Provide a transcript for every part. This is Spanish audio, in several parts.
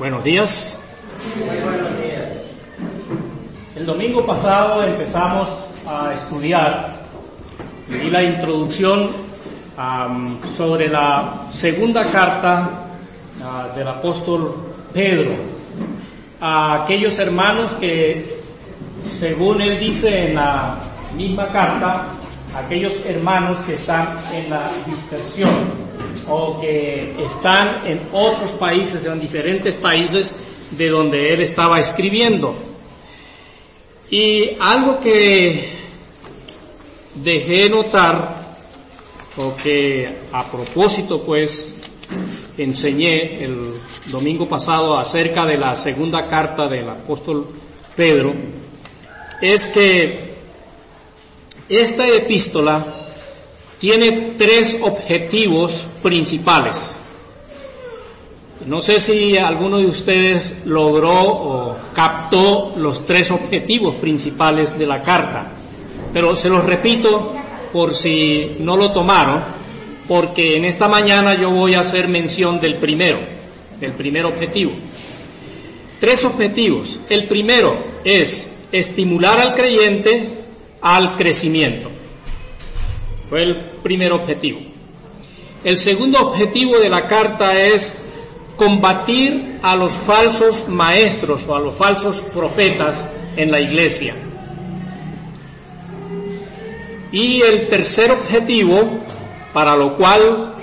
Buenos días. El domingo pasado empezamos a estudiar y la introducción sobre la segunda carta ah, del apóstol Pedro a aquellos hermanos que, según él dice en la misma carta, aquellos hermanos que están en la dispersión o que están en otros países, en diferentes países de donde él estaba escribiendo. Y algo que dejé notar, o que a propósito pues enseñé el domingo pasado acerca de la segunda carta del apóstol Pedro, es que esta epístola tiene tres objetivos principales. No sé si alguno de ustedes logró o captó los tres objetivos principales de la carta, pero se los repito por si no lo tomaron, porque en esta mañana yo voy a hacer mención del primero, del primer objetivo. Tres objetivos. El primero es estimular al creyente al crecimiento. Fue el primer objetivo. El segundo objetivo de la carta es combatir a los falsos maestros o a los falsos profetas en la iglesia. Y el tercer objetivo, para lo cual,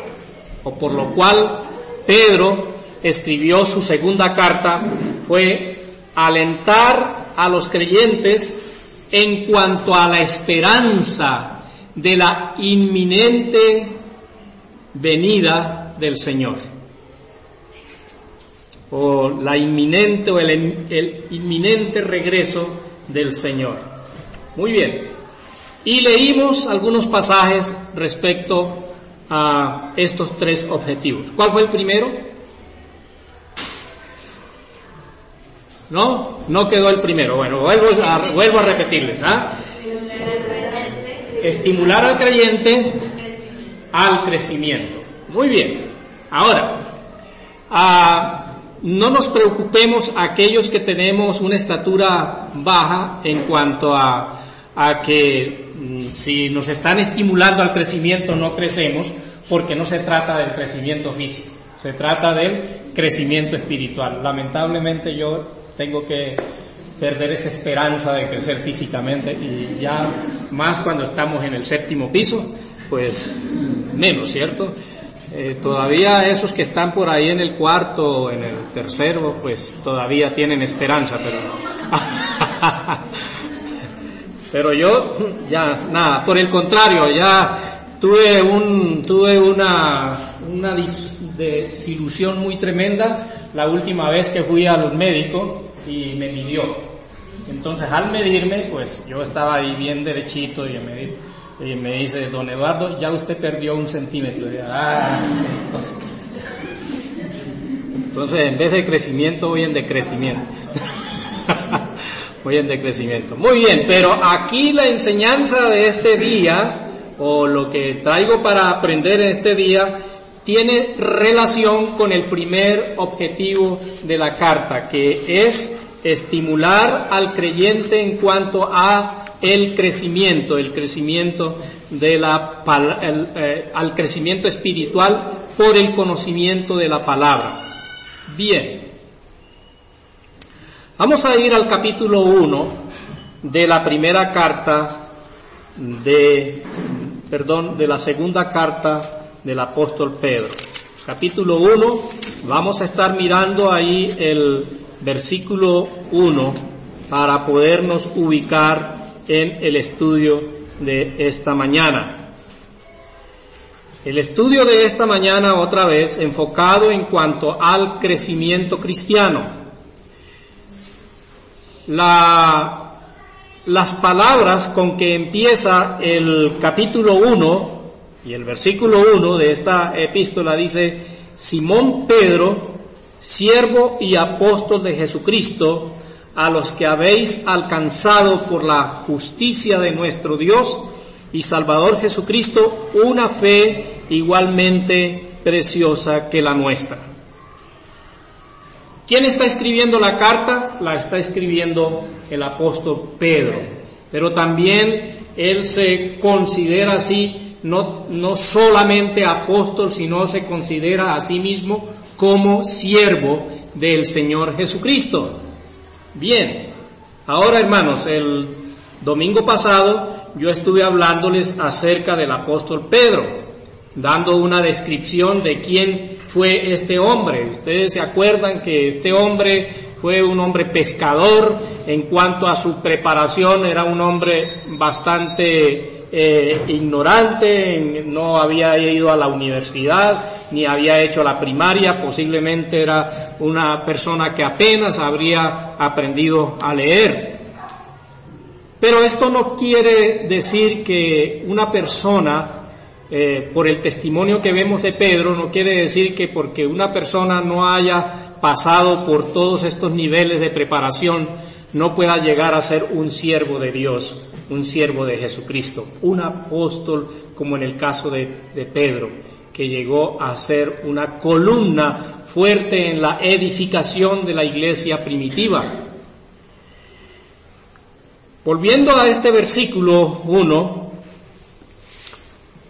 o por lo cual Pedro escribió su segunda carta, fue alentar a los creyentes en cuanto a la esperanza de la inminente venida del Señor. O la inminente o el, inminente regreso del Señor. Muy bien. Y leímos algunos pasajes respecto a estos tres objetivos. ¿Cuál fue el primero? ¿No? No quedó el primero. Bueno, vuelvo a, a repetirles. ¿ah? Estimular al creyente al crecimiento. Muy bien. Ahora, ah, no nos preocupemos aquellos que tenemos una estatura baja en cuanto a, a que mm, si nos están estimulando al crecimiento no crecemos, porque no se trata del crecimiento físico, se trata del crecimiento espiritual. Lamentablemente yo tengo que perder esa esperanza de crecer físicamente y ya más cuando estamos en el séptimo piso, pues menos, ¿cierto? Eh, todavía esos que están por ahí en el cuarto en el tercero, pues todavía tienen esperanza, pero pero yo ya nada, por el contrario, ya tuve un tuve una una desilusión muy tremenda la última vez que fui al médico y me midió. Entonces al medirme, pues yo estaba ahí bien derechito y me, dice, don Eduardo, ya usted perdió un centímetro. Ah, entonces en vez de crecimiento voy en decrecimiento. voy en decrecimiento. Muy bien, pero aquí la enseñanza de este día, o lo que traigo para aprender en este día, tiene relación con el primer objetivo de la carta, que es estimular al creyente en cuanto a el crecimiento, el crecimiento de la, eh, al crecimiento espiritual por el conocimiento de la palabra. Bien. Vamos a ir al capítulo 1 de la primera carta de, perdón, de la segunda carta del apóstol Pedro. Capítulo 1, vamos a estar mirando ahí el versículo 1 para podernos ubicar en el estudio de esta mañana. El estudio de esta mañana otra vez enfocado en cuanto al crecimiento cristiano. La, las palabras con que empieza el capítulo 1 y el versículo 1 de esta epístola dice, Simón Pedro, siervo y apóstol de Jesucristo, a los que habéis alcanzado por la justicia de nuestro Dios y Salvador Jesucristo una fe igualmente preciosa que la nuestra. ¿Quién está escribiendo la carta? La está escribiendo el apóstol Pedro. Pero también él se considera así, no, no solamente apóstol, sino se considera a sí mismo como siervo del Señor Jesucristo. Bien, ahora hermanos, el domingo pasado yo estuve hablándoles acerca del apóstol Pedro dando una descripción de quién fue este hombre. Ustedes se acuerdan que este hombre fue un hombre pescador, en cuanto a su preparación era un hombre bastante eh, ignorante, no había ido a la universidad, ni había hecho la primaria, posiblemente era una persona que apenas habría aprendido a leer. Pero esto no quiere decir que una persona eh, por el testimonio que vemos de Pedro, no quiere decir que porque una persona no haya pasado por todos estos niveles de preparación, no pueda llegar a ser un siervo de Dios, un siervo de Jesucristo, un apóstol como en el caso de, Pedro, que llegó a ser una columna fuerte en la edificación de la iglesia primitiva. Volviendo a este versículo 1,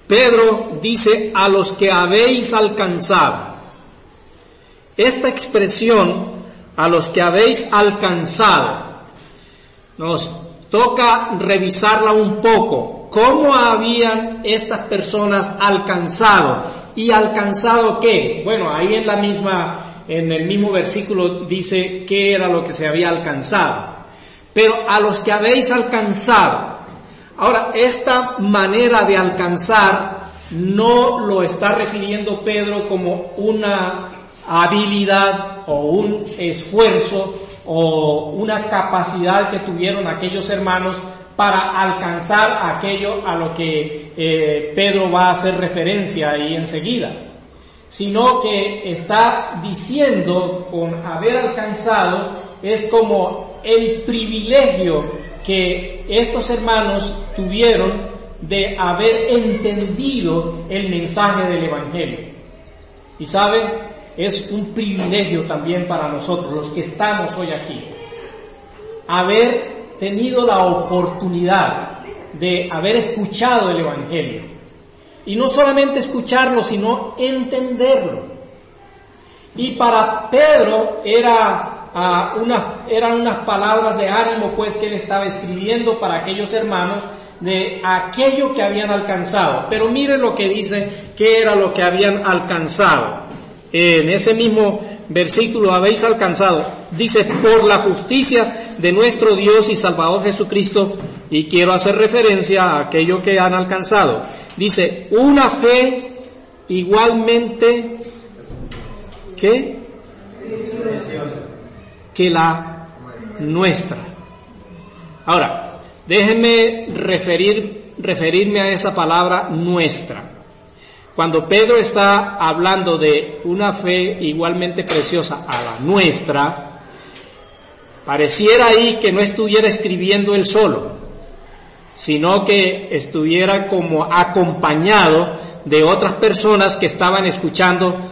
Pedro dice a los que habéis alcanzado. Esta expresión, a los que habéis alcanzado, nos toca revisarla un poco. ¿Cómo habían estas personas alcanzado? ¿Y alcanzado qué? Bueno, ahí en la misma, en el mismo versículo dice qué era lo que se había alcanzado. Pero a los que habéis alcanzado, Ahora, esta manera de alcanzar no lo está refiriendo Pedro como una habilidad o un esfuerzo o una capacidad que tuvieron aquellos hermanos para alcanzar aquello a lo que eh, Pedro va a hacer referencia ahí enseguida, sino que está diciendo con haber alcanzado es como el privilegio que estos hermanos tuvieron de haber entendido el mensaje del Evangelio. Y sabe, es un privilegio también para nosotros, los que estamos hoy aquí, haber tenido la oportunidad de haber escuchado el Evangelio. Y no solamente escucharlo, sino entenderlo. Y para Pedro era eran unas palabras de ánimo pues que él estaba escribiendo para aquellos hermanos de aquello que habían alcanzado. Pero mire lo que dice que era lo que habían alcanzado. En ese mismo versículo habéis alcanzado, dice, por la justicia de nuestro Dios y Salvador Jesucristo, y quiero hacer referencia a aquello que han alcanzado. Dice, una fe igualmente, ¿qué? que la nuestra. Ahora, déjenme referir, referirme a esa palabra nuestra. Cuando Pedro está hablando de una fe igualmente preciosa a la nuestra, pareciera ahí que no estuviera escribiendo él solo, sino que estuviera como acompañado de otras personas que estaban escuchando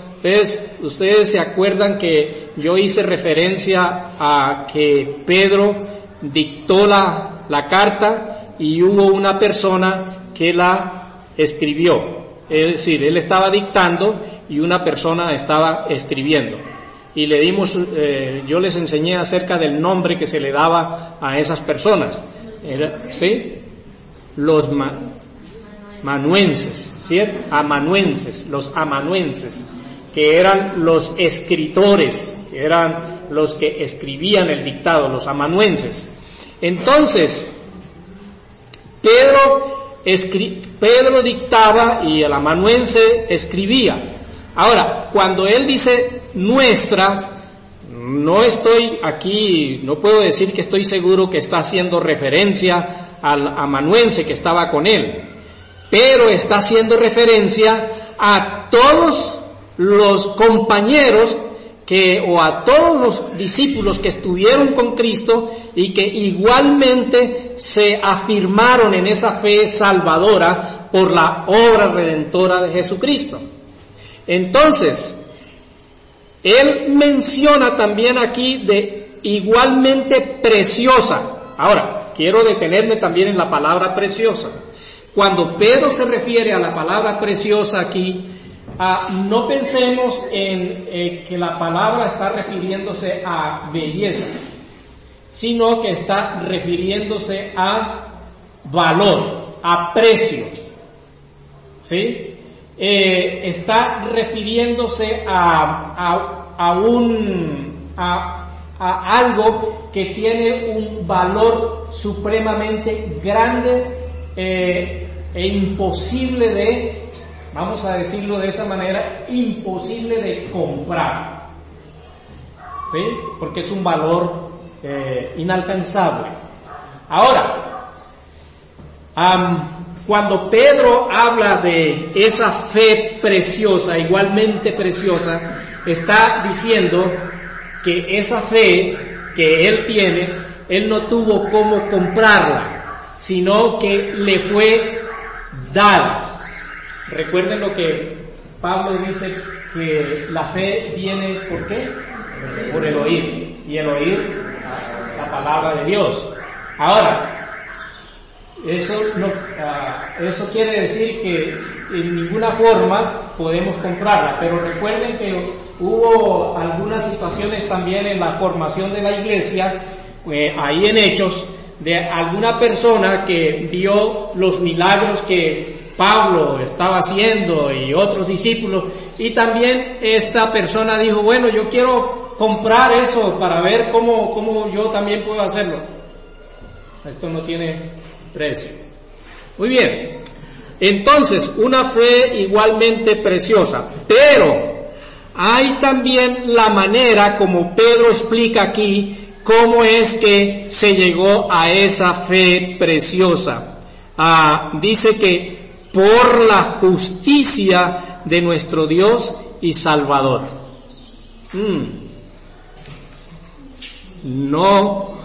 Ustedes, se acuerdan que yo hice referencia a que Pedro dictó la, la carta y hubo una persona que la escribió. Es decir, él estaba dictando y una persona estaba escribiendo. Y le dimos, eh, yo les enseñé acerca del nombre que se le daba a esas personas. ¿Sí? Los manuenses, ¿cierto? Amanuenses, los amanuenses que eran los escritores, eran los que escribían el dictado, los amanuenses. Entonces, Pedro, Pedro dictaba y el amanuense escribía. Ahora, cuando él dice nuestra, no estoy aquí, no puedo decir que estoy seguro que está haciendo referencia al amanuense que estaba con él, pero está haciendo referencia a todos los compañeros que, o a todos los discípulos que estuvieron con Cristo y que igualmente se afirmaron en esa fe salvadora por la obra redentora de Jesucristo. Entonces, Él menciona también aquí de igualmente preciosa. Ahora, quiero detenerme también en la palabra preciosa. Cuando Pedro se refiere a la palabra preciosa aquí, ah, no pensemos en eh, que la palabra está refiriéndose a belleza, sino que está refiriéndose a valor, a precio. ¿Sí? Eh, está refiriéndose a, a, un, a, a algo que tiene un valor supremamente grande eh, e imposible de, vamos a decirlo de esa manera, imposible de comprar. ¿Sí? Porque es un valor eh, inalcanzable. Ahora, cuando Pedro habla de esa fe preciosa, igualmente preciosa, está diciendo que esa fe que él tiene, él no tuvo cómo comprarla, sino que le fue dada. Recuerden lo que Pablo dice que la fe viene por qué? Por el oír. Y el oír la palabra de Dios. Ahora, eso, no, ah, eso quiere decir que en ninguna forma podemos comprarla, pero recuerden que hubo algunas situaciones también en la formación de la iglesia, eh, ahí en Hechos, de alguna persona que vio los milagros que Pablo estaba haciendo y otros discípulos, y también esta persona dijo, bueno, yo quiero comprar eso para ver cómo, cómo yo también puedo hacerlo. Esto no tiene precio. Muy bien. Entonces, una fe igualmente preciosa, pero hay también la manera, como Pedro explica aquí, cómo es que se llegó a esa fe preciosa. Ah, dice que por la justicia de nuestro Dios y Salvador. Mm. No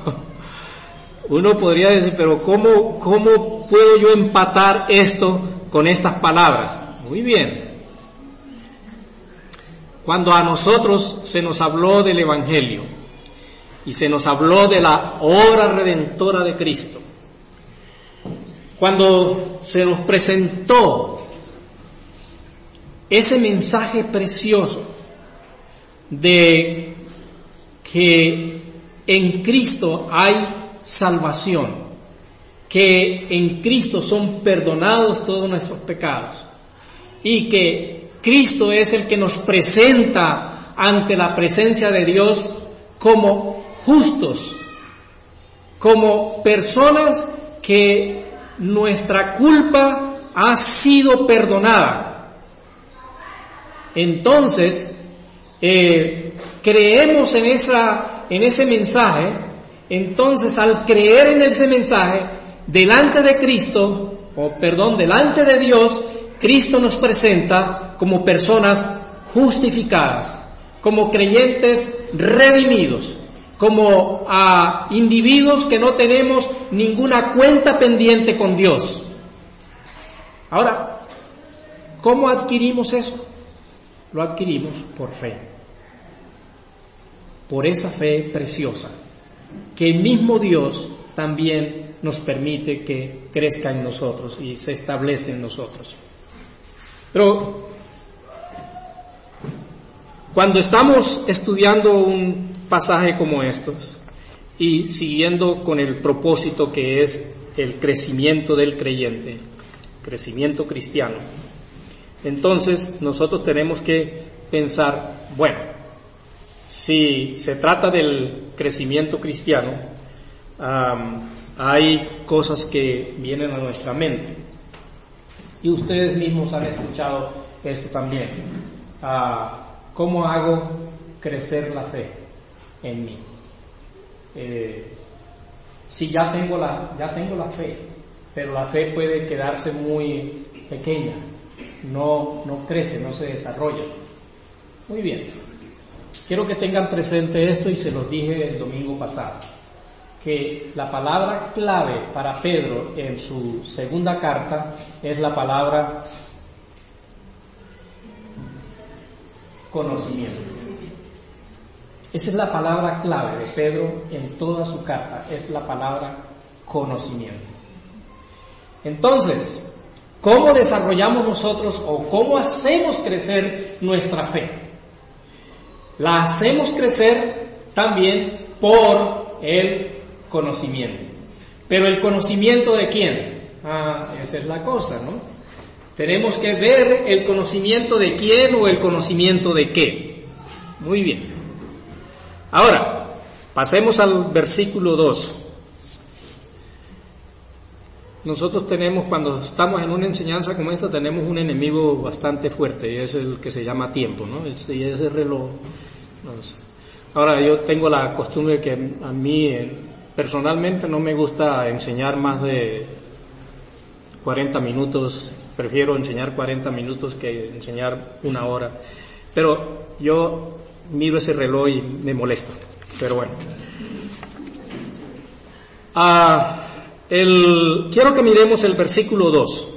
uno podría decir, pero ¿cómo, ¿cómo puedo yo empatar esto con estas palabras? Muy bien. Cuando a nosotros se nos habló del Evangelio y se nos habló de la obra redentora de Cristo, cuando se nos presentó ese mensaje precioso de que en Cristo hay salvación, que en Cristo son perdonados todos nuestros pecados y que Cristo es el que nos presenta ante la presencia de Dios como justos, como personas que nuestra culpa ha sido perdonada. Entonces, eh, creemos en, esa, en ese mensaje entonces, al creer en ese mensaje, delante de Cristo, o perdón, delante de Dios, Cristo nos presenta como personas justificadas, como creyentes redimidos, como a individuos que no tenemos ninguna cuenta pendiente con Dios. Ahora, ¿cómo adquirimos eso? Lo adquirimos por fe, por esa fe preciosa que el mismo Dios también nos permite que crezca en nosotros y se establece en nosotros. Pero cuando estamos estudiando un pasaje como estos y siguiendo con el propósito que es el crecimiento del creyente, crecimiento cristiano, entonces nosotros tenemos que pensar, bueno, si se trata del crecimiento cristiano, hay cosas que vienen a nuestra mente. Y ustedes mismos han escuchado esto también. Ah, ¿Cómo hago crecer la fe en mí? Eh, si ya tengo, la, ya tengo la fe, pero la fe puede quedarse muy pequeña, no, no crece, no se desarrolla. Muy bien. Quiero que tengan presente esto y se los dije el domingo pasado, que la palabra clave para Pedro en su segunda carta es la palabra conocimiento. Esa es la palabra clave de Pedro en toda su carta, es la palabra conocimiento. Entonces, ¿cómo desarrollamos nosotros o cómo hacemos crecer nuestra fe? La hacemos crecer también por el conocimiento. Pero el conocimiento de quién? Ah, esa es la cosa, ¿no? Tenemos que ver el conocimiento de quién o el conocimiento de qué. Muy bien. Ahora, pasemos al versículo 2. Nosotros tenemos, cuando estamos en una enseñanza como esta, tenemos un enemigo bastante fuerte y es el que se llama tiempo, ¿no? y ese reloj. Ahora, yo tengo la costumbre que a mí eh, personalmente no me gusta enseñar más de 40 minutos, prefiero enseñar 40 minutos que enseñar una hora. Pero yo miro ese reloj y me molesta. Pero bueno. Ah, el, quiero que miremos el versículo 2.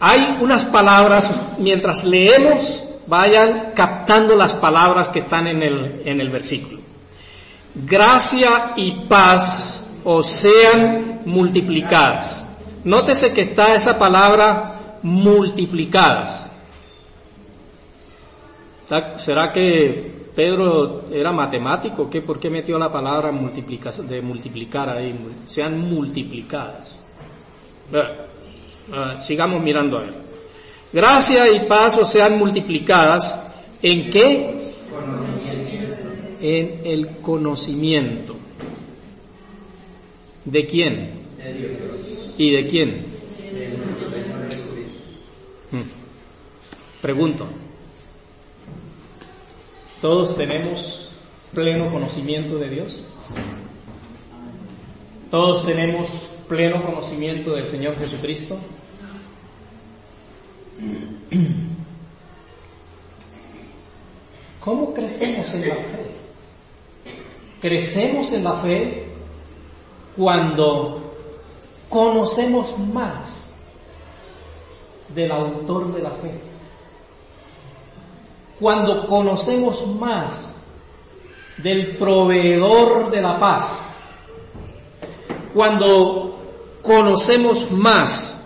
Hay unas palabras, mientras leemos, vayan captando las palabras que están en el, en el versículo. Gracia y paz os sean multiplicadas. Nótese que está esa palabra multiplicadas. ¿Será que Pedro era matemático? ¿Qué, ¿Por qué metió la palabra de multiplicar ahí? Sean multiplicadas. sigamos mirando a él. Gracia y paz sean multiplicadas. ¿En qué? En el conocimiento. ¿De quién? ¿Y de quién? Hmm. Pregunto. ¿Todos tenemos pleno conocimiento de Dios? ¿Todos tenemos pleno conocimiento del Señor Jesucristo? ¿Cómo crecemos en la fe? Crecemos en la fe cuando conocemos más del autor de la fe cuando conocemos más del proveedor de la paz, cuando conocemos más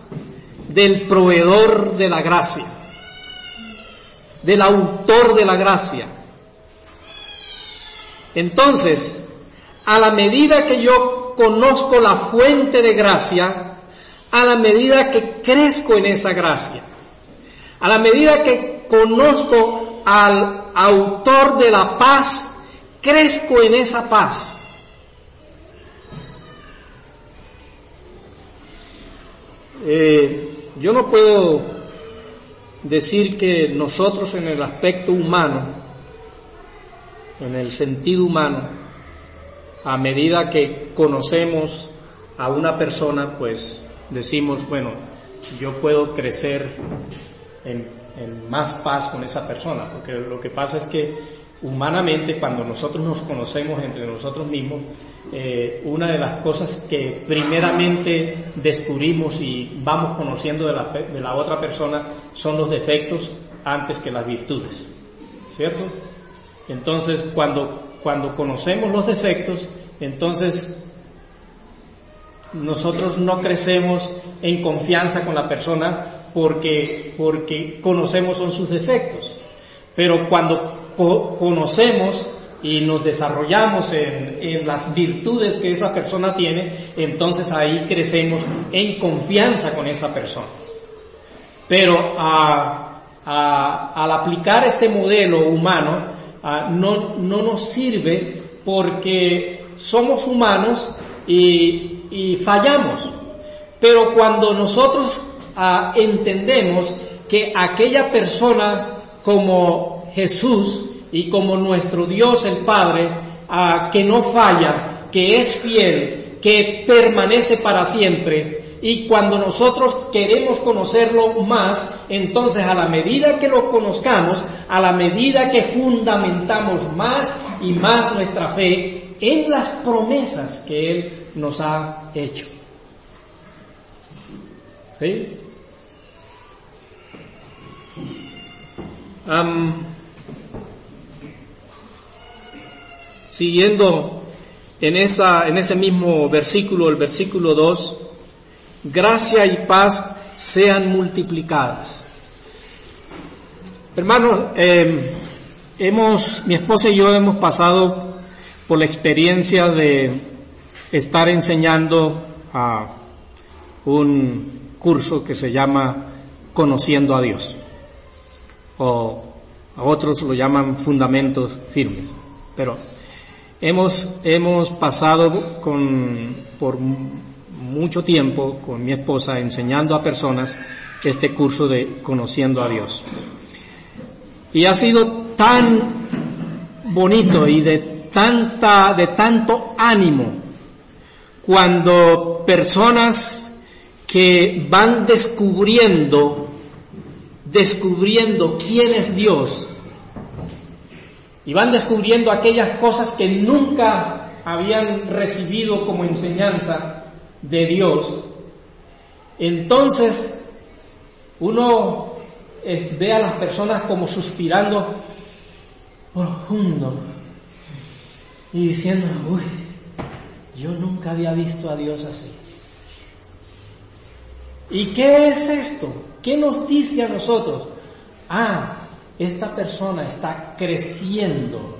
del proveedor de la gracia, del autor de la gracia. Entonces, a la medida que yo conozco la fuente de gracia, a la medida que crezco en esa gracia, a la medida que conozco al autor de la paz, crezco en esa paz. Eh, yo no puedo decir que nosotros en el aspecto humano, en el sentido humano, a medida que conocemos a una persona, pues decimos, bueno, yo puedo crecer en en más paz con esa persona, porque lo que pasa es que humanamente cuando nosotros nos conocemos entre nosotros mismos, eh, una de las cosas que primeramente descubrimos y vamos conociendo de la, de la otra persona son los defectos antes que las virtudes, ¿cierto? Entonces, cuando, cuando conocemos los defectos, entonces nosotros no crecemos en confianza con la persona porque, porque conocemos son sus defectos. Pero cuando conocemos y nos desarrollamos en, en, las virtudes que esa persona tiene, entonces ahí crecemos en confianza con esa persona. Pero a, al aplicar este modelo humano, no, no, nos sirve porque somos humanos y, y fallamos. Pero cuando nosotros entendemos que aquella persona como Jesús y como nuestro Dios el Padre, que no falla, que es fiel, que permanece para siempre, y cuando nosotros queremos conocerlo más, entonces a la medida que lo conozcamos, a la medida que fundamentamos más y más nuestra fe en las promesas que Él nos ha hecho. ¿Sí? Um, siguiendo en, esa, en ese mismo versículo, el versículo 2, gracia y paz sean multiplicadas. Hermanos, em, hemos, mi esposa y yo hemos pasado por la experiencia de estar enseñando a un curso que se llama Conociendo a Dios, o a otros lo llaman Fundamentos Firmes, pero hemos, hemos pasado con, por mucho tiempo con mi esposa enseñando a personas este curso de Conociendo a Dios. Y ha sido tan bonito y de tanta, de tanto ánimo cuando personas que van descubriendo, descubriendo quién es Dios y van descubriendo aquellas cosas que nunca habían recibido como enseñanza de Dios, entonces uno ve a las personas como suspirando profundo y diciendo, uy, yo nunca había visto a Dios así. ¿Y qué es esto? ¿Qué nos dice a nosotros? Ah, esta persona está creciendo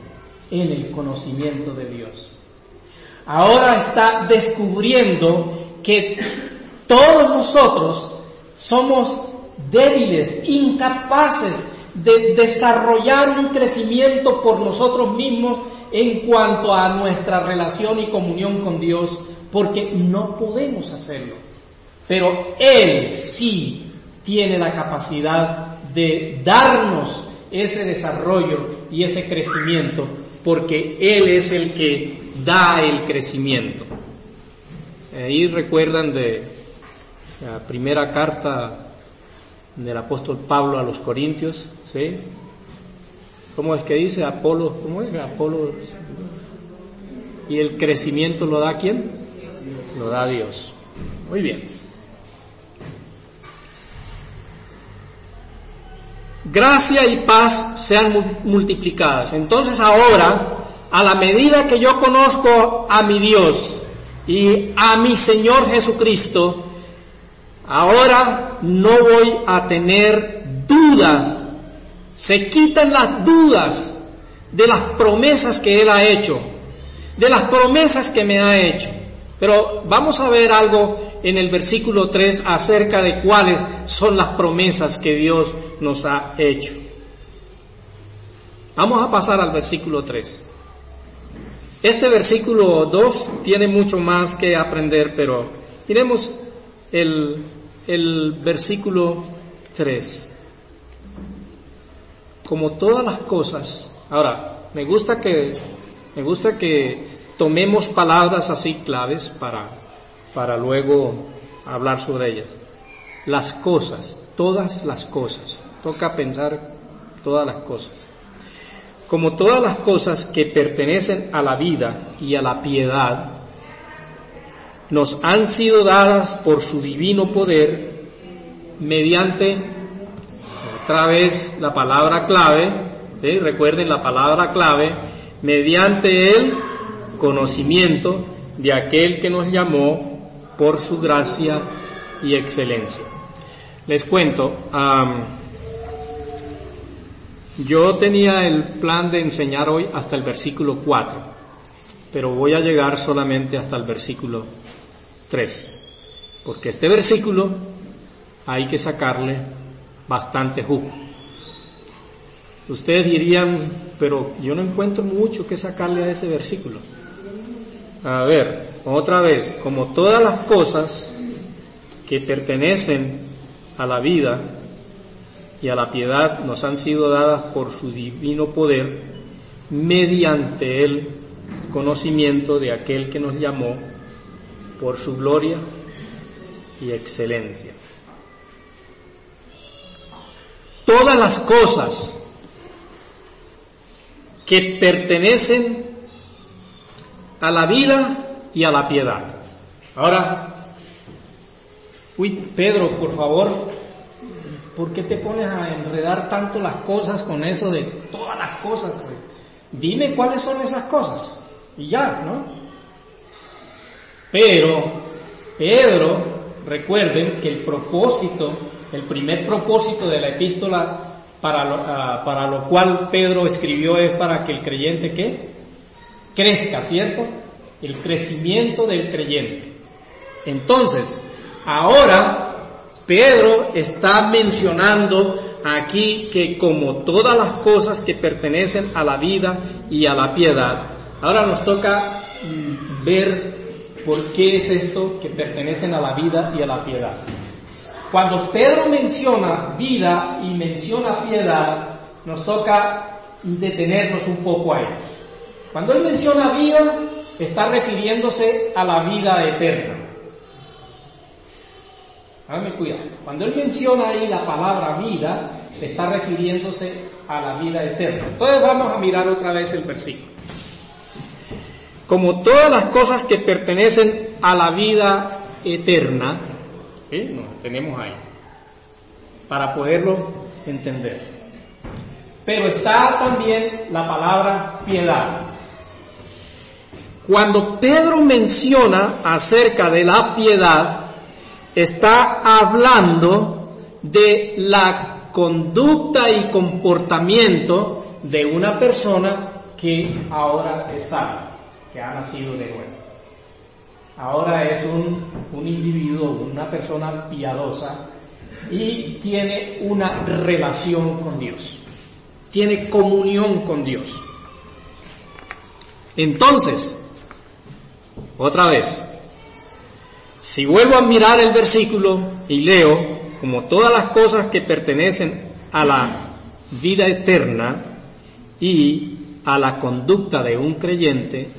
en el conocimiento de Dios. Ahora está descubriendo que todos nosotros somos débiles, incapaces de desarrollar un crecimiento por nosotros mismos en cuanto a nuestra relación y comunión con Dios, porque no podemos hacerlo. Pero Él sí tiene la capacidad de darnos ese desarrollo y ese crecimiento, porque Él es el que da el crecimiento. Ahí recuerdan de la primera carta del apóstol Pablo a los Corintios, ¿sí? ¿Cómo es que dice Apolo? ¿Cómo es Apolo? ¿Y el crecimiento lo da quién? Lo da Dios. Muy bien. Gracia y paz sean multiplicadas. Entonces ahora, a la medida que yo conozco a mi Dios y a mi Señor Jesucristo, ahora no voy a tener dudas se quitan las dudas de las promesas que Él ha hecho, de las promesas que me ha hecho. Pero vamos a ver algo en el versículo 3 acerca de cuáles son las promesas que Dios nos ha hecho. Vamos a pasar al versículo 3. Este versículo 2 tiene mucho más que aprender, pero miremos el, el versículo 3 como todas las cosas. Ahora, me gusta que, me gusta que tomemos palabras así claves para, para luego hablar sobre ellas. Las cosas, todas las cosas. Toca pensar todas las cosas. Como todas las cosas que pertenecen a la vida y a la piedad, nos han sido dadas por su divino poder mediante otra vez la palabra clave, recuerden la palabra clave, mediante el conocimiento de aquel que nos llamó por su gracia y excelencia. Les cuento, yo tenía el plan de enseñar hoy hasta el versículo 4, pero voy a llegar solamente hasta el versículo 3, porque este versículo hay que sacarle bastante jugo. Ustedes dirían, pero yo no encuentro mucho que sacarle a ese versículo. A ver, otra vez, como todas las cosas que pertenecen a la vida y a la piedad nos han sido dadas por su divino poder, mediante el conocimiento de aquel que nos llamó por su gloria y excelencia. todas las cosas que pertenecen a la vida y a la piedad. Ahora, uy, Pedro, por favor, ¿por qué te pones a enredar tanto las cosas con eso de todas las cosas? Pues? Dime cuáles son esas cosas. y ya, ¿no? Pero Pedro, recuerden que el propósito, el primer propósito de la epístola para lo, ah, para lo cual Pedro escribió es para que el creyente ¿qué? Crezca, ¿cierto? El crecimiento del creyente. Entonces, ahora Pedro está mencionando aquí que como todas las cosas que pertenecen a la vida y a la piedad, ahora nos toca mm, ver por qué es esto que pertenecen a la vida y a la piedad. Cuando Pedro menciona vida y menciona piedad, nos toca detenernos un poco ahí. Cuando él menciona vida, está refiriéndose a la vida eterna. Hágame cuidado. Cuando él menciona ahí la palabra vida, está refiriéndose a la vida eterna. Entonces vamos a mirar otra vez el versículo. Como todas las cosas que pertenecen a la vida eterna. Nos tenemos ahí, para poderlo entender. Pero está también la palabra piedad. Cuando Pedro menciona acerca de la piedad, está hablando de la conducta y comportamiento de una persona que ahora es salva, que ha nacido de nuevo ahora es un, individuo, una persona piadosa y tiene una relación con Dios, tiene comunión con Dios. Entonces, otra vez, si vuelvo a mirar el versículo y leo, como todas las cosas que pertenecen a la vida eterna y a la conducta de un creyente,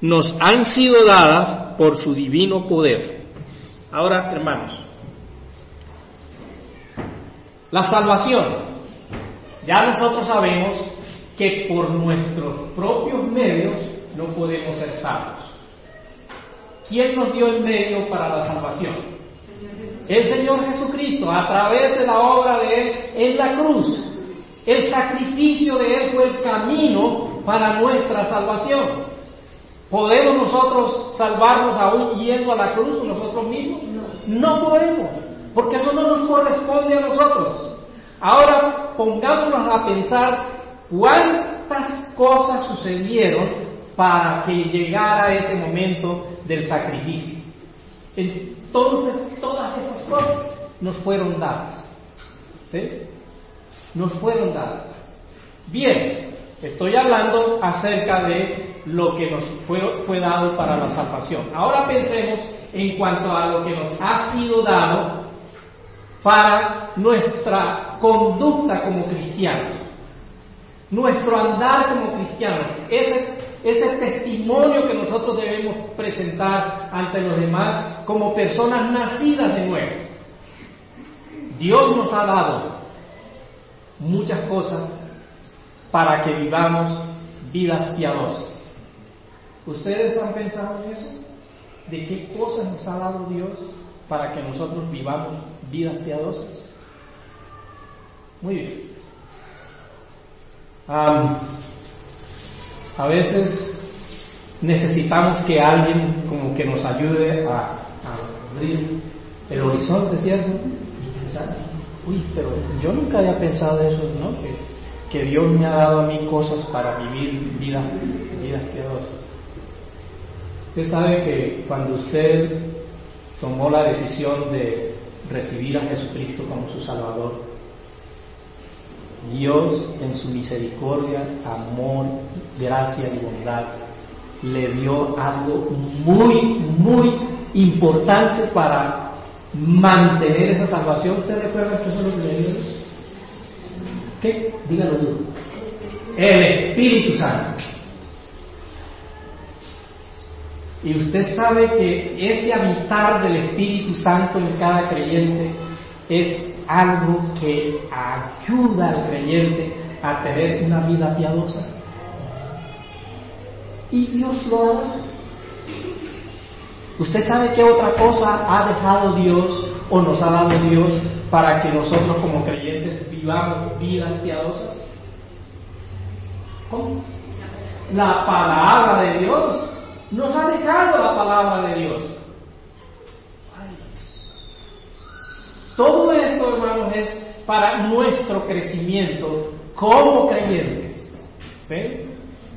nos han sido dadas por su divino poder. Ahora, hermanos, la salvación, ya nosotros sabemos que por nuestros propios medios no podemos ser salvos. ¿Quién nos dio el medio para la salvación? El Señor Jesucristo, a través de la obra de Él en la cruz. El sacrificio de Él fue el camino para nuestra salvación. ¿Podemos nosotros salvarnos aún yendo a la cruz nosotros mismos? No. no podemos, porque eso no nos corresponde a nosotros. Ahora pongámonos a pensar cuántas cosas sucedieron para que llegara ese momento del sacrificio. Entonces todas esas cosas nos fueron dadas. ¿Sí? Nos fueron dadas. Bien, estoy hablando acerca de lo que nos fue, fue dado para la salvación. Ahora pensemos en cuanto a lo que nos ha sido dado para nuestra conducta como cristianos, nuestro andar como cristianos, ese, ese testimonio que nosotros debemos presentar ante los demás como personas nacidas de nuevo. Dios nos ha dado muchas cosas para que vivamos vidas piadosas. ¿Ustedes han pensado en eso? ¿De qué cosas nos ha dado Dios para que nosotros vivamos vidas piadosas? Muy bien. A veces necesitamos que alguien como que nos ayude a, abrir el horizonte, ¿cierto? Y pensar, uy, pero yo nunca había pensado eso, ¿no? Que, que Dios me ha dado a mí cosas para vivir vidas, vidas piadosas. Usted sabe que cuando usted tomó la decisión de recibir a Jesucristo como su Salvador, Dios en su misericordia, amor, gracia y bondad le dio algo muy, muy importante para mantener esa salvación. ¿Usted recuerda que eso es lo que? ¿Qué? Dígalo tú. El Espíritu Santo. Y usted sabe que ese habitar del Espíritu Santo en cada creyente es algo que ayuda al creyente a tener una vida piadosa. Y Dios lo ha ¿Usted sabe qué otra cosa ha dejado Dios o nos ha dado Dios para que nosotros como creyentes vivamos vidas piadosas? ¿Cómo? La palabra de Dios. Nos ha dejado la palabra de Dios. Todo esto, hermanos, es para nuestro crecimiento como creyentes.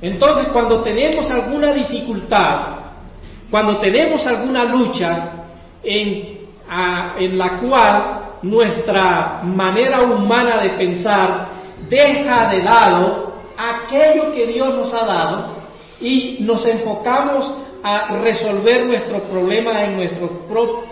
Entonces, cuando tenemos alguna dificultad, cuando tenemos alguna lucha en, en la cual nuestra manera humana de pensar deja de lado aquello que Dios nos ha dado y nos enfocamos a resolver nuestro problema en nuestros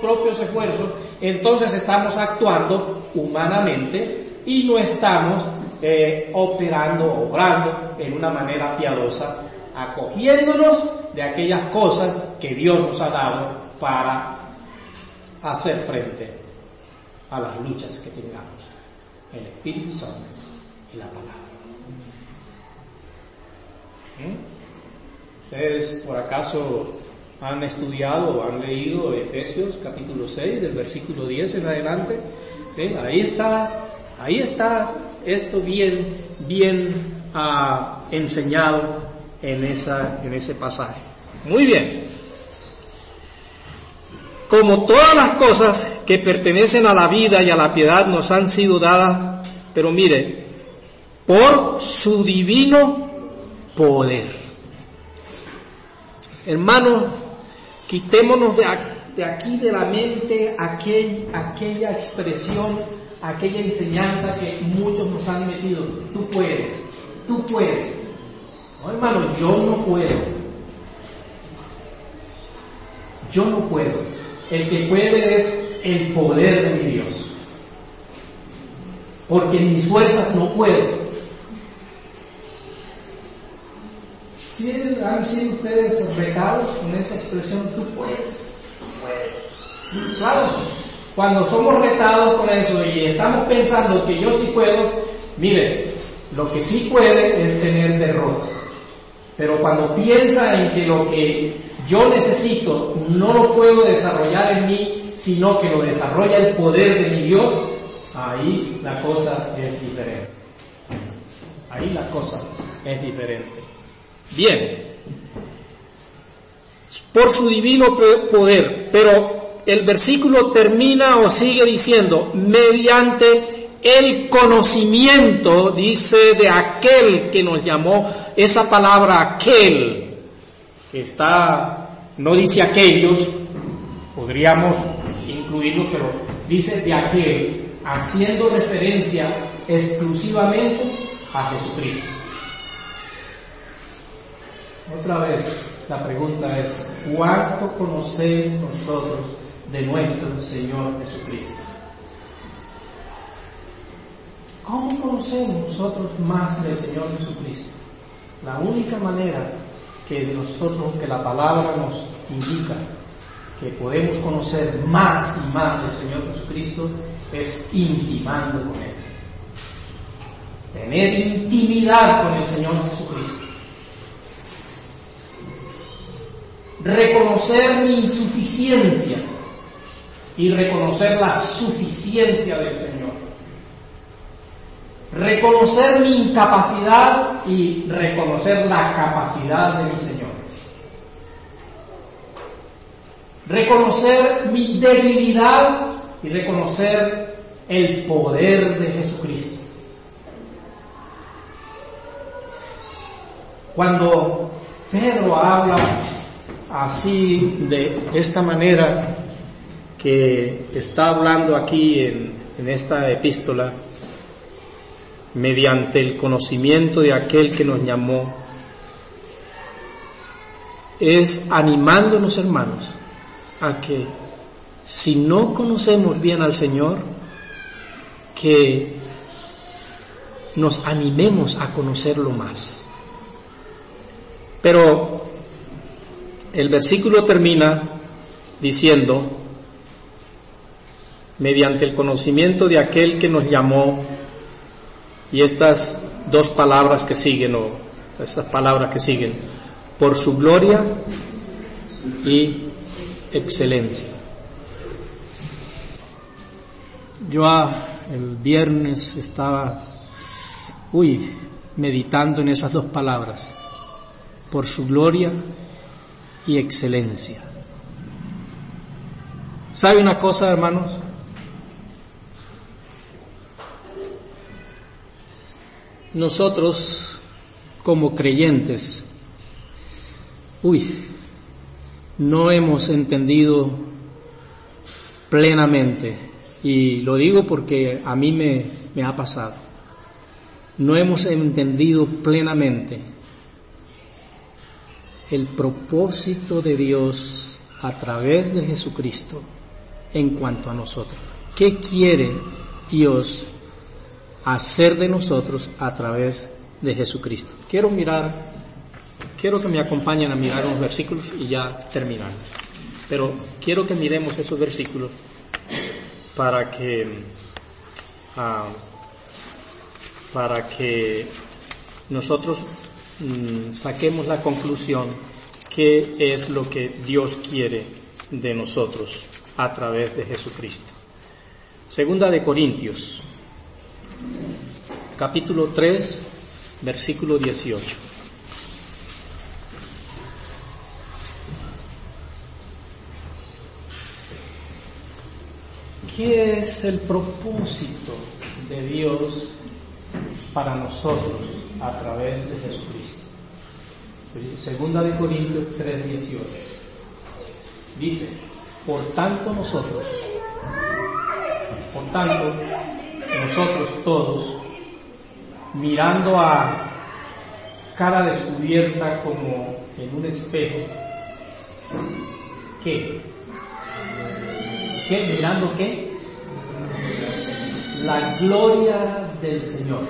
propios esfuerzos, entonces estamos actuando humanamente y no estamos eh, operando, obrando en una manera piadosa, acogiéndonos de aquellas cosas que Dios nos ha dado para hacer frente a las luchas que tengamos. El Espíritu Santo y la palabra. ¿Mm? ¿Ustedes por acaso han estudiado o han leído Efesios capítulo 6 del versículo 10 en adelante? Ahí está, ahí está esto bien, bien ah, enseñado en, esa, en ese pasaje. Muy bien. Como todas las cosas que pertenecen a la vida y a la piedad nos han sido dadas, pero mire, por su divino poder. Hermano, quitémonos de, aquí de la mente aquella expresión, aquella enseñanza que muchos nos han metido. Tú puedes, tú puedes. No, hermano, yo no puedo. Yo no puedo. El que puede es el poder de mi Dios. Porque en mis fuerzas no puedo. Si han sido ustedes retados con esa expresión, tú puedes, tú puedes. Claro, cuando somos retados con eso y estamos pensando que yo sí puedo, mire, lo que sí puede es tener derrota. Pero cuando piensa en que lo que yo necesito no lo puedo desarrollar en mí, sino que lo desarrolla el poder de mi Dios, ahí la cosa es diferente. Ahí la cosa es diferente. Bien, por su divino poder, pero el versículo termina o sigue diciendo, mediante el conocimiento, dice, de aquel que nos llamó, esa palabra aquel, que está, no dice aquellos, podríamos incluirlo, pero dice de aquel, haciendo referencia exclusivamente a Jesucristo. Otra vez, la pregunta es, ¿cuánto conocemos nosotros de nuestro Señor Jesucristo? ¿Cómo conocemos nosotros más del Señor Jesucristo? La única manera que nosotros, que la palabra nos indica que podemos conocer más y más del Señor Jesucristo es intimando con Él. Tener intimidad con el Señor Jesucristo. Reconocer mi insuficiencia y reconocer la suficiencia del Señor. Reconocer mi incapacidad y reconocer la capacidad de mi Señor. Reconocer mi debilidad y reconocer el poder de Jesucristo. Cuando Pedro habla así de esta manera que está hablando aquí en, esta epístola, mediante el conocimiento de aquel que nos llamó, es animándonos hermanos a que si no conocemos bien al Señor, que nos animemos a conocerlo más. Pero el versículo termina diciendo, mediante el conocimiento de aquel que nos llamó, y estas dos palabras que siguen, o estas palabras que siguen, por su gloria y excelencia. Yo el viernes estaba, uy, meditando en esas dos palabras, por su gloria y excelencia. ¿Sabe una cosa, hermanos? Nosotros, como creyentes, uy, no hemos entendido plenamente, y lo digo porque a mí me, me ha pasado, no hemos entendido plenamente el propósito de Dios a través de Jesucristo en cuanto a nosotros. ¿Qué quiere Dios hacer de nosotros a través de Jesucristo? Quiero mirar, quiero que me acompañen a mirar unos versículos y ya terminamos. Pero quiero que miremos esos versículos para que ah, para que nosotros mm, saquemos la conclusión qué es lo que Dios quiere de nosotros a través de Jesucristo. Segunda de Corintios, capítulo 3, versículo 18. ¿Qué es el propósito de Dios para nosotros a través de Jesucristo? Segunda de Corintios 3, 18. Dice, por tanto nosotros, por tanto nosotros todos, mirando a cara descubierta como en un espejo, ¿qué? ¿Qué? ¿Mirando qué? La gloria del Señor.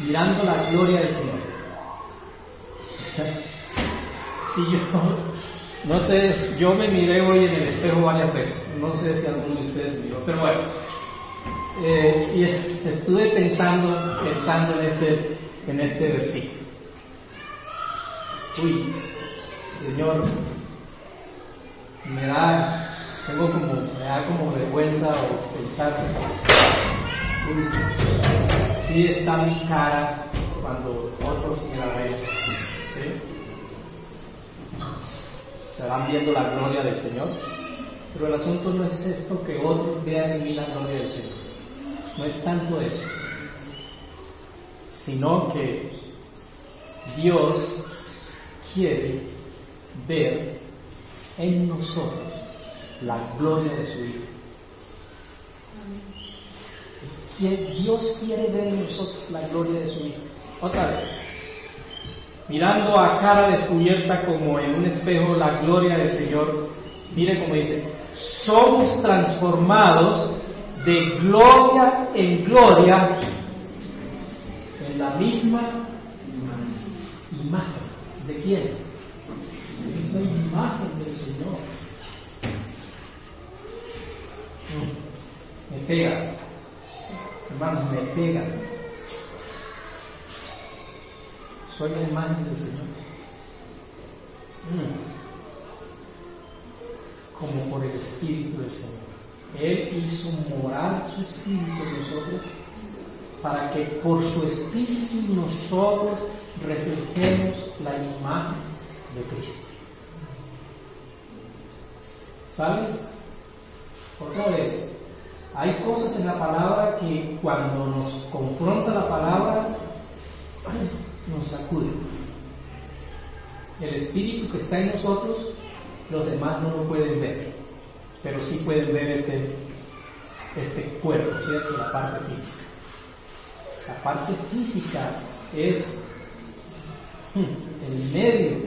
Mirando la gloria del Señor. Si yo, no sé, yo me miré hoy en el espejo varias veces, no sé si alguno de ustedes miró, pero bueno, eh, y estuve pensando, pensando en este, en este versículo. Uy, Señor, me da, tengo como, me da como vergüenza o pensar, uy, sí está mi cara cuando otros me la ven. ¿sí? Van viendo la gloria del Señor. Pero el asunto no es esto que otros vean en mí la gloria del Señor. No es tanto eso. Sino que Dios quiere ver en nosotros la gloria de su Hijo. Dios quiere ver en nosotros la gloria de su Hijo. Otra vez. Mirando a cara descubierta como en un espejo la gloria del Señor, mire como dice, somos transformados de gloria en gloria en la misma imagen. ¿De quién? Es la imagen del Señor. Me pega, hermanos, me pega. Soy la imagen del Señor. Como por el Espíritu del Señor. Él hizo morar su Espíritu en nosotros para que por su Espíritu nosotros reflejemos la imagen de Cristo. Otra vez, hay cosas en la palabra que cuando nos confronta la palabra nos sacude. El espíritu que está en nosotros, los demás no lo pueden ver, pero sí pueden ver este, este cuerpo, ¿cierto? La parte física. La parte física es el medio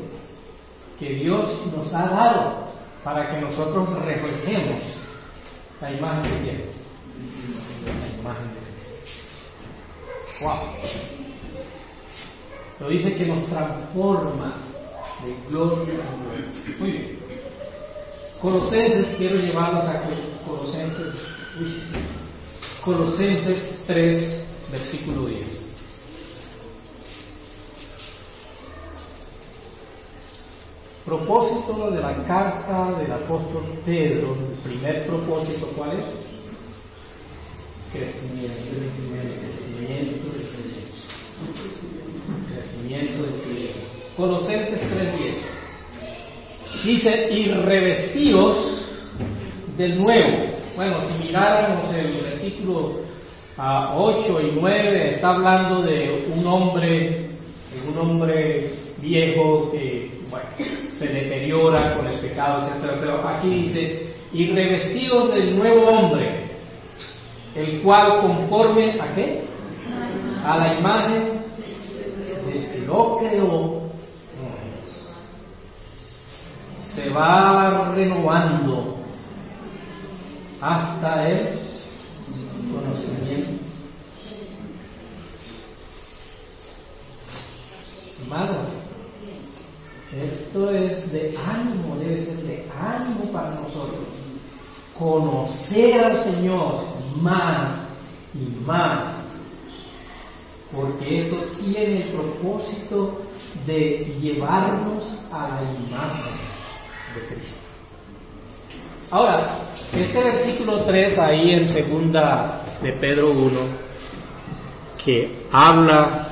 que Dios nos ha dado para que nosotros reflejemos la imagen de quién? La imagen de Cristo. Wow. Lo dice que nos transforma de gloria en gloria. Muy bien. Colosenses, quiero llevarlos a Colosenses, uy, Colosenses 3, versículo 10. Propósito de la carta del apóstol Pedro, el primer propósito, ¿cuál es? Crecimiento, crecimiento, crecimiento de creyentes. Crecimiento de creyentes. Colosenses 3.10. Dice, y revestidos del nuevo. Bueno, si miráramos el versículo 8 ah, y 9, está hablando de un hombre, un hombre viejo que, bueno, se deteriora con el pecado, etc. Pero aquí dice, y revestidos del nuevo hombre, el cual conforme a qué? A la imagen de que lo creó, se va renovando hasta el conocimiento. Hermano, esto es de ánimo, debe ser de ánimo para nosotros. Conocer al Señor más y más. Porque esto tiene el propósito de llevarnos a la imagen de Cristo. Ahora, este versículo 3 ahí en segunda de Pedro 1, que habla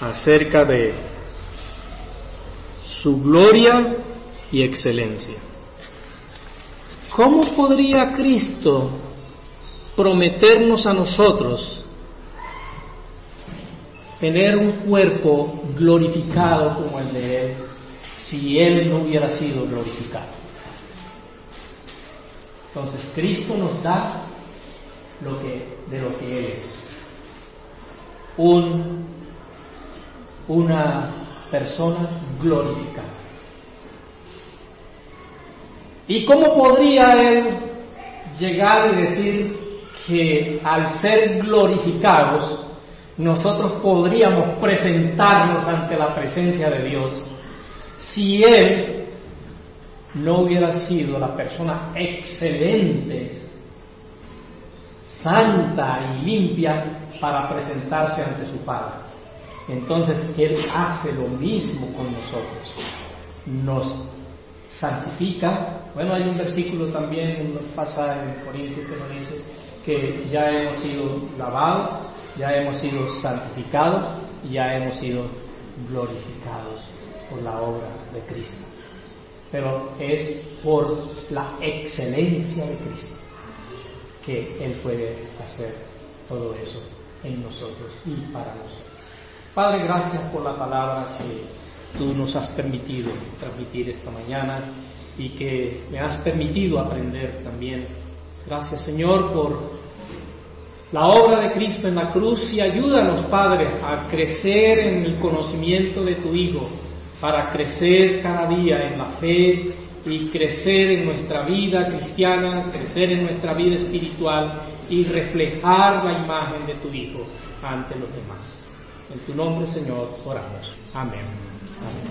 acerca de su gloria y excelencia. ¿Cómo podría Cristo prometernos a nosotros tener un cuerpo glorificado como el de Él si Él no hubiera sido glorificado? Entonces Cristo nos da lo que, de lo que Él es. Un, una persona glorificada. ¿Y cómo podría Él llegar y decir que al ser glorificados, nosotros podríamos presentarnos ante la presencia de Dios si Él no hubiera sido la persona excelente, santa y limpia para presentarse ante su Padre. Entonces Él hace lo mismo con nosotros. Nos santifica. Bueno, hay un versículo también, nos pasa en Corintios que nos dice que ya hemos sido lavados, ya hemos sido santificados ya hemos sido glorificados por la obra de Cristo pero es por la excelencia de Cristo que Él puede hacer todo eso en nosotros y para nosotros. Padre, gracias por la palabra que tú nos has permitido transmitir esta mañana y que me has permitido aprender también. Gracias Señor por la obra de Cristo en la cruz y ayúdanos, Padre, a crecer en el conocimiento de tu Hijo para crecer cada día en la fe y crecer en nuestra vida cristiana, crecer en nuestra vida espiritual y reflejar la imagen de tu Hijo ante los demás. En tu nombre, Señor, oramos. Amén. Amén.